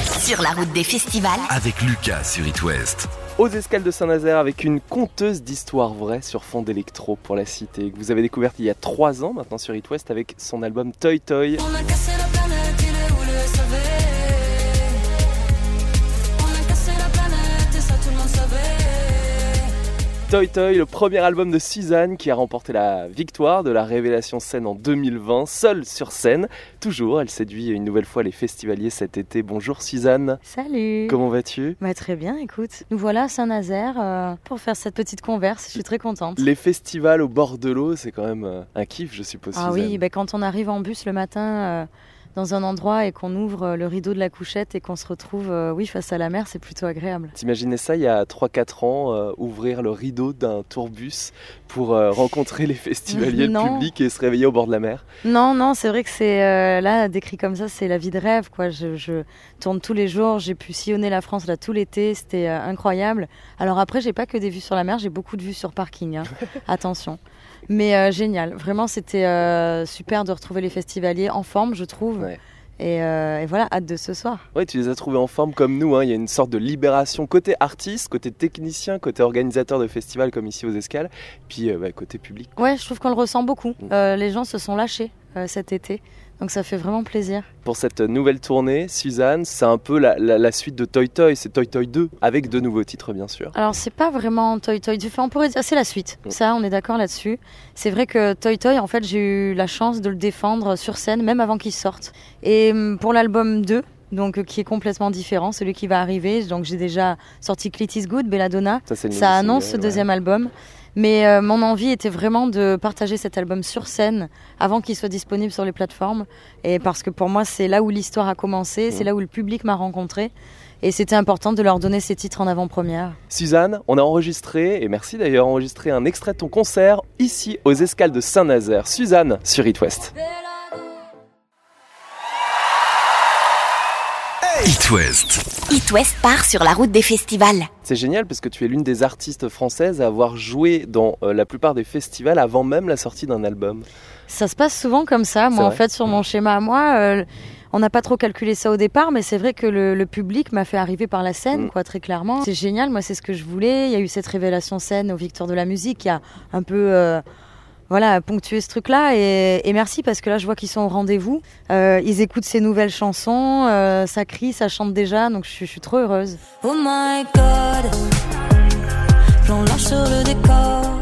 Sur la route des festivals. Avec Lucas sur It West. Aux escales de Saint-Nazaire avec une conteuse d'histoires vraies sur fond d'électro pour la cité que vous avez découverte il y a trois ans maintenant sur It West avec son album Toy Toy. On a cassé Toy Toy, le premier album de Suzanne qui a remporté la victoire de la révélation scène en 2020, seule sur scène. Toujours, elle séduit une nouvelle fois les festivaliers cet été. Bonjour Suzanne, Salut comment vas-tu? Bah, Très bien, écoute. Nous voilà à Saint-Nazaire euh, pour faire cette petite converse. Je suis très contente. Les festivals au bord de l'eau, c'est quand même euh, un kiff, je suppose. Ah Suzanne. oui, bah, quand on arrive en bus le matin euh, dans un endroit et qu'on ouvre euh, le rideau de la couchette et qu'on se retrouve euh, oui, face à la mer, c'est plutôt agréable. T'imaginais ça il y a 3-4 ans, euh, ouvrir le rideau d'un tourbus pour euh, rencontrer les festivaliers, le public et se réveiller au bord de la mer? Non, non, c'est vrai que c'est là, décrit comme ça, c'est la vie de rêve. Quoi. Je, je tourne tous les jours, j'ai pu sillonner la France là tout l'été, c'était incroyable. Alors après, j'ai pas que des vues sur la mer, j'ai beaucoup de vues sur parking. hein. Attention. Mais génial, vraiment, c'était super de retrouver les festivaliers en forme, je trouve. Ouais. Et, euh, et voilà, hâte de ce soir. Ouais, tu les as trouvés en forme comme nous. hein. Il y a une sorte de libération côté artiste, côté technicien, côté organisateur de festivals comme ici aux Escales, puis euh, bah, côté public. Ouais, je trouve qu'on le ressent beaucoup. Mm. Euh, les gens se sont lâchés cet été, donc ça fait vraiment plaisir. Pour cette nouvelle tournée, Suzanne, c'est un peu la, la- la suite de Toy Toy, c'est Toy Toy 2, avec de nouveaux titres bien sûr. Alors c'est pas vraiment Toy Toy. Enfin, on pourrait dire c'est la suite. Mm. Ça, on est d'accord là-dessus. C'est vrai que Toy Toy, en fait, j'ai eu la chance de le défendre sur scène, même avant qu'il sorte. Et hum, pour l'album 2, donc euh, qui est complètement différent, celui qui va arriver. Donc j'ai déjà sorti Clit is Good, Belladonna. Ça, Ça annonce ce ouais. deuxième album. Mais euh, mon envie était vraiment de partager cet album sur scène avant qu'il soit disponible sur les plateformes. Et parce que pour moi, c'est là où l'histoire a commencé, c'est Mhm. là où le public m'a rencontré. Et c'était important de leur donner ces titres en avant-première. Suzanne, on a enregistré, et merci d'ailleurs, enregistré un extrait de ton concert ici aux Escales de Saint-Nazaire. Suzanne sur It West. It West. It West part sur la route des festivals. C'est génial parce que tu es l'une des artistes françaises à avoir joué dans euh, la plupart des festivals avant même la sortie d'un album. Ça se passe souvent comme ça. Moi, en fait, sur mon schéma à moi, euh, on n'a pas trop calculé ça au départ, mais c'est vrai que le, le public m'a fait arriver par la scène, Mm. quoi, très clairement. C'est génial, moi, c'est ce que je voulais. Il y a eu cette révélation scène aux Victoires de la musique qui a un peu. euh, voilà, ponctué ce truc-là. Et, merci parce que là je vois qu'ils sont au rendez-vous. Euh, ils écoutent ces nouvelles chansons, euh, ça crie, ça chante déjà, donc je, suis- trop heureuse. Oh my god. Sur le décor.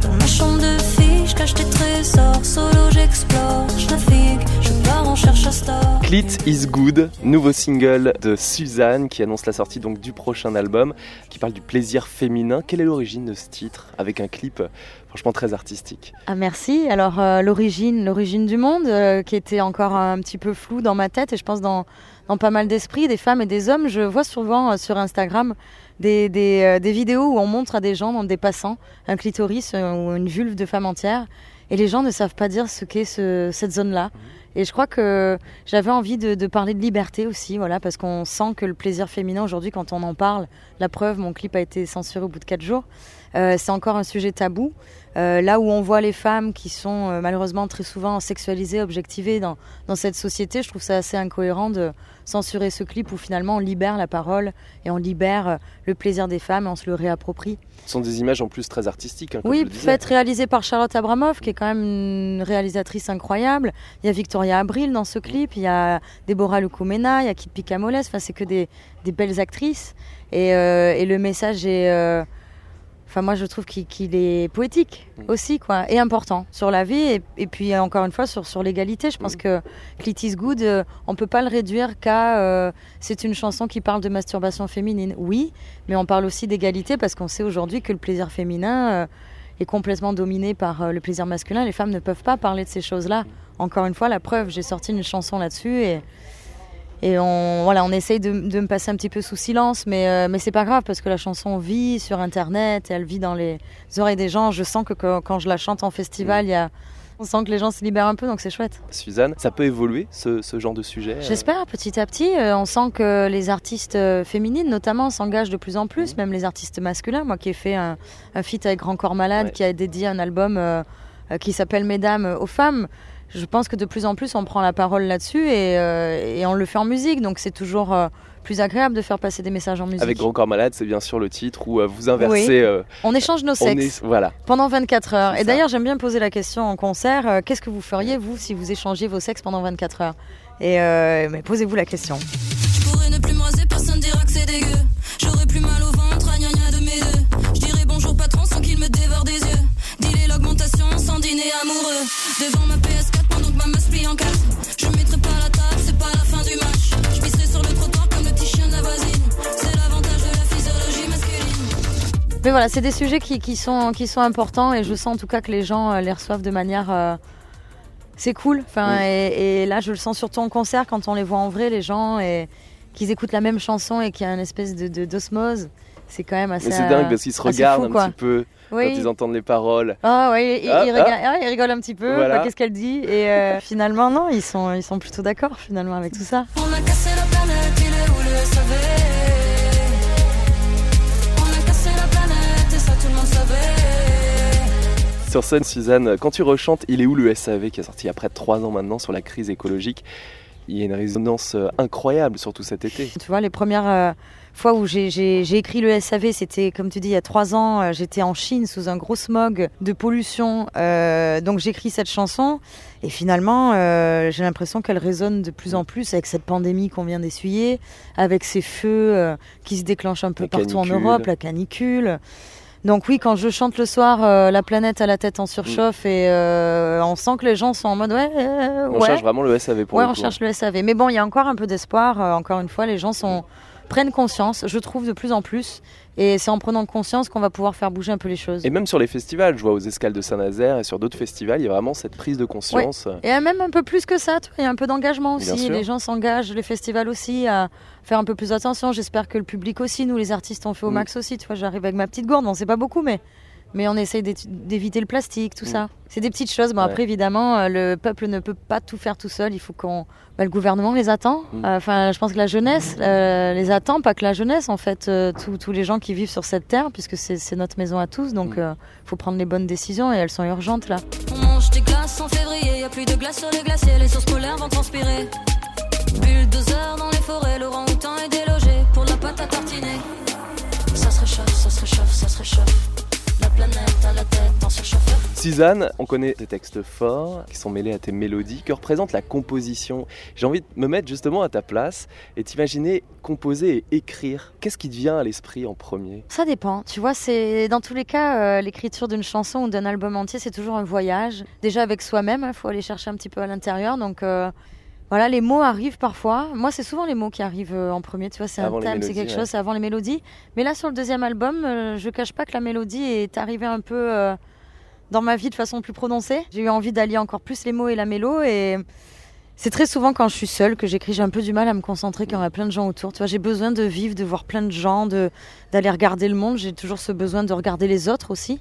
Dans ma chambre de cache tes trésors. Solo j'explore, je navigue, je Clit is Good, nouveau single de Suzanne qui annonce la sortie donc du prochain album, qui parle du plaisir féminin. Quelle est l'origine de ce titre avec un clip euh, franchement très artistique? Ah merci. Alors euh, l'origine, l'origine du monde, euh, qui était encore un petit peu floue dans ma tête et je pense dans, dans pas mal d'esprits, des femmes et des hommes. Je vois souvent euh, sur Instagram des, des, euh, des vidéos où on montre à des gens, des passants, un clitoris euh, ou une vulve de femme entière. Et les gens ne savent pas dire ce qu'est ce- cette zone-là. Et je crois que j'avais envie de, de parler de liberté aussi, voilà, parce qu'on sent que le plaisir féminin aujourd'hui, quand on en parle, la preuve, mon clip a été censuré au bout de quatre jours, euh, c'est encore un sujet tabou. Euh, là où on voit les femmes qui sont euh, malheureusement très souvent sexualisées, objectivées dans, dans cette société, je trouve ça assez incohérent de censurer ce clip où finalement on libère la parole et on libère euh, le plaisir des femmes et on se le réapproprie. Ce sont des images en plus très artistiques. hein, comme Oui, je le disais. fait réalisé par Charlotte Abramoff, qui est quand même une réalisatrice incroyable. Il y a Victoria Abril dans ce clip, il y a Deborah Lukumena, il y a Kit Picamoles, enfin c'est que des, des belles actrices. Et, euh, et le message est... euh, Enfin, moi, je trouve qu'il est poétique Mm. aussi, quoi, et important sur la vie, et, et puis encore une fois sur, sur l'égalité. Je pense Mm. que Clit is Good, euh, on peut pas le réduire qu'à euh, c'est une chanson qui parle de masturbation féminine. Oui, mais on parle aussi d'égalité parce qu'on sait aujourd'hui que le plaisir féminin euh, est complètement dominé par euh, le plaisir masculin. Les femmes ne peuvent pas parler de ces choses-là. Encore une fois, la preuve, j'ai sorti une chanson là-dessus et, et on, voilà, on essaye de, de me passer un petit peu sous silence, mais, euh, mais c'est pas grave parce que la chanson vit sur Internet et elle vit dans les oreilles des gens. Je sens que quand, quand je la chante en festival, il y a, on sent que les gens se libèrent un peu, donc c'est chouette. Suzanne, ça peut évoluer ce, ce genre de sujet euh, J'espère petit à petit. euh, on sent que les artistes féminines, notamment, s'engagent de plus en plus, Mhm. même les artistes masculins. Moi qui ai fait un, un feat avec Grand Corps Malade, Ouais. qui a dédié un album euh, qui s'appelle Mesdames aux femmes, je pense que de plus en plus on prend la parole là-dessus et, euh, et on le fait en musique, donc c'est toujours euh, plus agréable de faire passer des messages en musique. Avec Grand Corps Malade, c'est bien sûr le titre où euh, vous inversez. On échange nos sexes est, voilà. pendant 24 heures. Et d'ailleurs, j'aime bien poser la question en concert qu'est-ce que vous feriez, vous, si vous échangiez vos sexes pendant 24 heures? Et mais posez-vous la question. Voilà, c'est des sujets qui, qui sont, qui sont importants et je sens en tout cas que les gens euh, les reçoivent de manière. euh, c'est cool. Enfin, Oui. et, et là, je le sens surtout en concert quand on les voit en vrai, les gens, et qu'ils écoutent la même chanson et qu'il y a une espèce de de- d'osmose. C'est quand même assez. Mais c'est euh, dingue parce qu'ils se regardent fou, un quoi. petit peu Oui. quand ils entendent les paroles. Ah oui, Ah, il ah. ah, il rigole un petit peu. Voilà. bah, Qu'est-ce qu'elle dit Et euh, finalement, non, ils sont, ils sont plutôt d'accord finalement avec tout ça. On a cassé la planète, Sur scène, Suzanne, quand tu rechantes Il est où le SAV qui est sorti il y a près de 3 ans maintenant sur la crise écologique, il y a une résonance euh, incroyable, surtout cet été. Tu vois, les premières euh, fois où j'ai- écrit le SAV, c'était, comme tu dis, il y a trois ans. euh, J'étais en Chine sous un gros smog de pollution. euh, donc j'écris cette chanson. Et finalement, euh, j'ai l'impression qu'elle résonne de plus en plus avec cette pandémie qu'on vient d'essuyer, avec ces feux euh, qui se déclenchent un peu La partout en. Europe, la canicule. Donc oui, quand je chante le soir, euh, la planète à la tête en surchauffe et euh, on sent que les gens sont en mode ouais, euh, On ouais. cherche vraiment le SAV pour Ouais, le on coup. cherche le SAV. Mais bon, il y a encore un peu d'espoir. Encore une fois, les gens sont prennent conscience, je trouve, de plus en plus. Et c'est en prenant conscience qu'on va pouvoir faire bouger un peu les choses. Et même sur les festivals, je vois aux escales de Saint-Nazaire et sur d'autres festivals, il y a vraiment cette prise de conscience. Et même un peu plus que ça, il y a un peu d'engagement aussi. Les gens s'engagent, les festivals aussi, à faire un peu plus attention. J'espère que le public aussi, nous les artistes, on fait au Mm. max aussi. Tu vois, j'arrive avec ma petite gourde, bon, c'est pas beaucoup, mais, mais on essaye d'éviter le plastique, tout Mm. ça. C'est des petites choses. Bon, Ouais. après, évidemment, euh, le peuple ne peut pas tout faire tout seul. Il faut qu'on. bah, le gouvernement les attend. Mm. Euh, Enfin, je pense que la jeunesse euh, les attend, pas que la jeunesse, en fait, euh, tous- les gens qui vivent sur cette terre, puisque c'est notre maison à tous. Donc, Mm. il faut prendre les bonnes décisions et elles sont urgentes là. On mange des glaces en février, y a plus de glace sur les glaciers, les sources polaires vont transpirer. Bulldozer dans les forêts, le orang-outan est délogé pour Suzanne, on connaît tes textes forts qui sont mêlés à tes mélodies. Que représente la composition J'ai envie de me mettre justement à ta place et t'imaginer composer et écrire. Qu'est-ce qui te vient à l'esprit en premier? Ça dépend. Tu vois, c'est dans tous les cas, euh, l'écriture d'une chanson ou d'un album entier, c'est toujours un voyage. Déjà avec soi-même, il faut aller chercher un petit peu à l'intérieur. Donc euh, voilà, les mots arrivent parfois. Moi, c'est souvent les mots qui arrivent euh, en premier. Tu vois, c'est un thème, c'est quelque ouais. chose, c'est avant les mélodies. Mais là, sur le deuxième album, euh, je cache pas que la mélodie est arrivée un peu euh, dans ma vie de façon plus prononcée. J'ai eu envie d'allier encore plus les mots et la mélo et c'est très souvent quand je suis seule que j'écris, j'ai un peu du mal à me concentrer quand il y a plein de gens autour. Tu vois, j'ai besoin de vivre, de voir plein de gens, de d'aller regarder le monde. J'ai toujours ce besoin de regarder les autres aussi.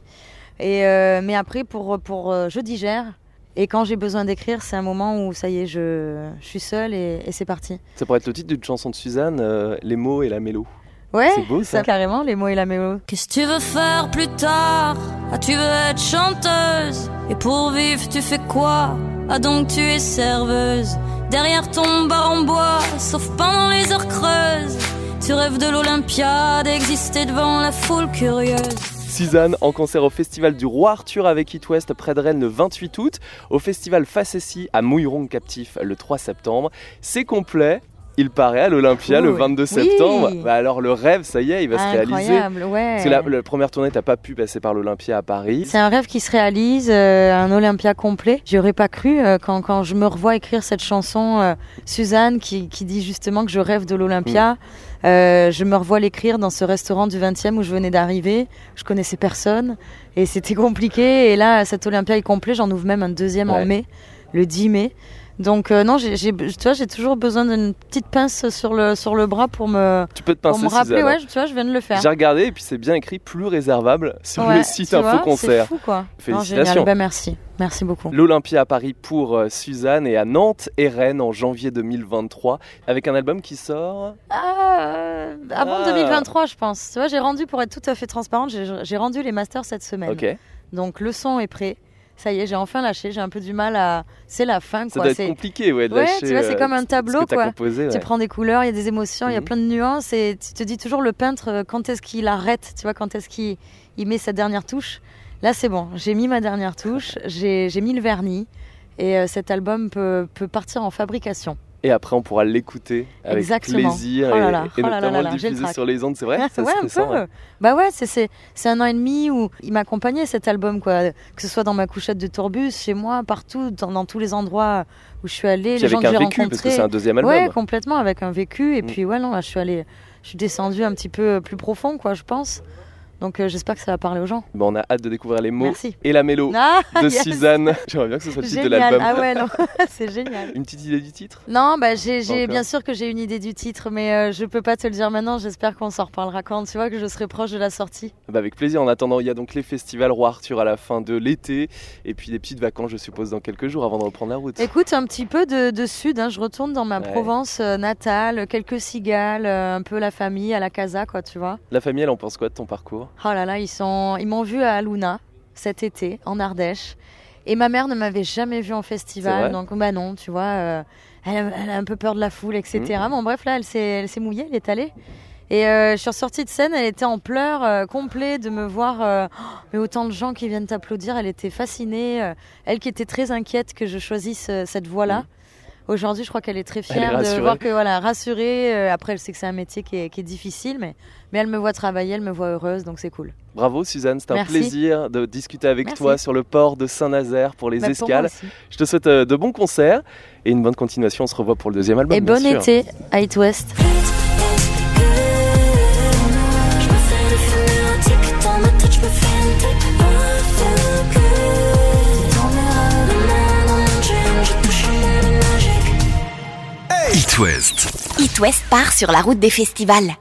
Et euh, mais après, pour pour euh, je digère. Et quand j'ai besoin d'écrire, c'est un moment où ça y est, je, suis seule et, c'est parti. Ça pourrait être le titre d'une chanson de Suzanne, euh, les mots et la mélo. Ouais, C'est beau ça. carrément, les mots et la mélo. Qu'est-ce que tu veux faire plus tard? Ah, tu veux être chanteuse? Et pour vivre, tu fais quoi? Ah, donc tu es serveuse Derrière ton bar en bois, sauf pendant les heures creuses Tu rêves de l'Olympia, d'exister devant la foule curieuse Suzanne en concert au festival du Roi Arthur avec It West près de Rennes le 28 août, au festival Facessi à Mouilleron Captif le 3 septembre. C'est complet. Il paraît à l'Olympia le Cool. 22 Oui. septembre. Bah alors le rêve, ça y est, il va se réaliser. Incroyable, ouais. Parce que la, la première tournée, t'as pas pu passer par l'Olympia à Paris. C'est un rêve qui se réalise, euh, un Olympia complet. J'y aurais pas cru euh, quand, quand je me revois écrire cette chanson, euh, Suzanne, qui, qui dit justement que je rêve de l'Olympia. Euh, je me revois l'écrire dans ce restaurant du 20e où je venais d'arriver. Je connaissais personne et c'était compliqué. Et là, cet Olympia est complet. J'en ouvre même un deuxième Ouais. en mai, le 10 mai. Donc euh, non, j'ai, tu vois, j'ai toujours besoin d'une petite pince sur le sur le bras pour me Tu peux te pour pincer me rappeler. Ouais, tu vois, je viens de le faire. J'ai regardé et puis c'est bien écrit plus réservable sur Ouais, le site vois, Info Concert. C'est fou quoi. Félicitations. Ben, merci, merci beaucoup. L'Olympia à Paris pour euh, Suzanne et à Nantes et Rennes en janvier 2023 avec un album qui sort. Ah, euh, avant Ah. 2023, je pense. Tu vois, j'ai rendu, pour être tout à fait transparente, j'ai j'ai rendu les masters cette semaine. Ok. Donc le son est prêt. Ça y est, j'ai enfin lâché. J'ai un peu du mal à. C'est la fin, quoi. C'est- compliqué, ouais, de Ouais, lâcher. tu vois, c'est euh, comme un ce tableau, que quoi. composé, Tu prends des couleurs, il y a des émotions, il y a Mhm. plein de nuances et tu te dis toujours le peintre, euh, quand est-ce qu'il arrête, tu vois, quand est-ce qu'il il met sa dernière touche. Là, c'est bon, j'ai mis ma dernière touche, j'ai j'ai mis le vernis et euh, cet album peut, peut partir en fabrication. Et après, on pourra l'écouter avec Exactement. plaisir Oh et, là là, et oh là notamment le diffuser sur les ondes, c'est vrai Ça ouais, un peu. ouais. Bah ouais, c'est- un an et demi où il m'accompagnait cet album, quoi. Que ce soit dans ma couchette de tourbus, chez moi, partout, dans, dans tous les endroits où je suis allée, Puis les gens avec que un j'ai vécu, parce que c'est un deuxième album. Ouais, complètement, avec un vécu. Et Mm. puis, ouais, non, là, je suis allée, je suis descendue un petit peu plus profond, quoi, je pense. Donc, euh, j'espère que ça va parler aux gens. Bon, on a hâte de découvrir les mots Merci. et la mélo Ah, de yes. Suzanne. J'aimerais bien que ce soit le titre de l'album. Ah ouais, non, c'est génial. Une petite idée du titre? Non, bah, j'ai, bien sûr que j'ai une idée du titre, mais euh, je peux pas te le dire maintenant. J'espère qu'on s'en reparlera quand tu vois que je serai proche de la sortie. Bah, Avec plaisir. En attendant, il y a donc les festivals Roi Arthur à la fin de l'été et puis des petites vacances, je suppose, dans quelques jours avant de reprendre la route. Écoute, un petit peu de, de sud, hein, je retourne dans ma Ouais. Provence euh, natale, quelques cigales, euh, un peu la famille, à la casa, quoi, tu vois. La famille, elle en pense quoi de ton parcours? Oh là là, ils sont, ils m'ont vu à Luna cet été en Ardèche, et ma mère ne m'avait jamais vue en festival, donc bah non, tu vois, euh, elle, elle a un peu peur de la foule, etc. Mhm. Bon bref, là, elle s'est, mouillée, elle est allée. Et euh, je suis ressortie de scène, elle était en pleurs euh, complets de me voir, euh, oh, mais autant de gens qui viennent t'applaudir, elle était fascinée, elle qui était très inquiète que je choisisse cette voie-là. Mhm. Aujourd'hui, je crois qu'elle est très est fière de voir que voilà, rassurée. euh, après, elle sait que c'est un métier qui est, qui est difficile, mais, mais elle me voit travailler, elle me voit heureuse, donc c'est cool. Bravo Suzanne, c'était un plaisir de discuter avec Merci. toi sur le port de Saint-Nazaire pour les Bah, pour escales. aussi. Je te souhaite euh, de bons concerts et une bonne continuation. On se revoit pour le deuxième album. Et bon sûr. été à It West. It West. Part sur la route des festivals.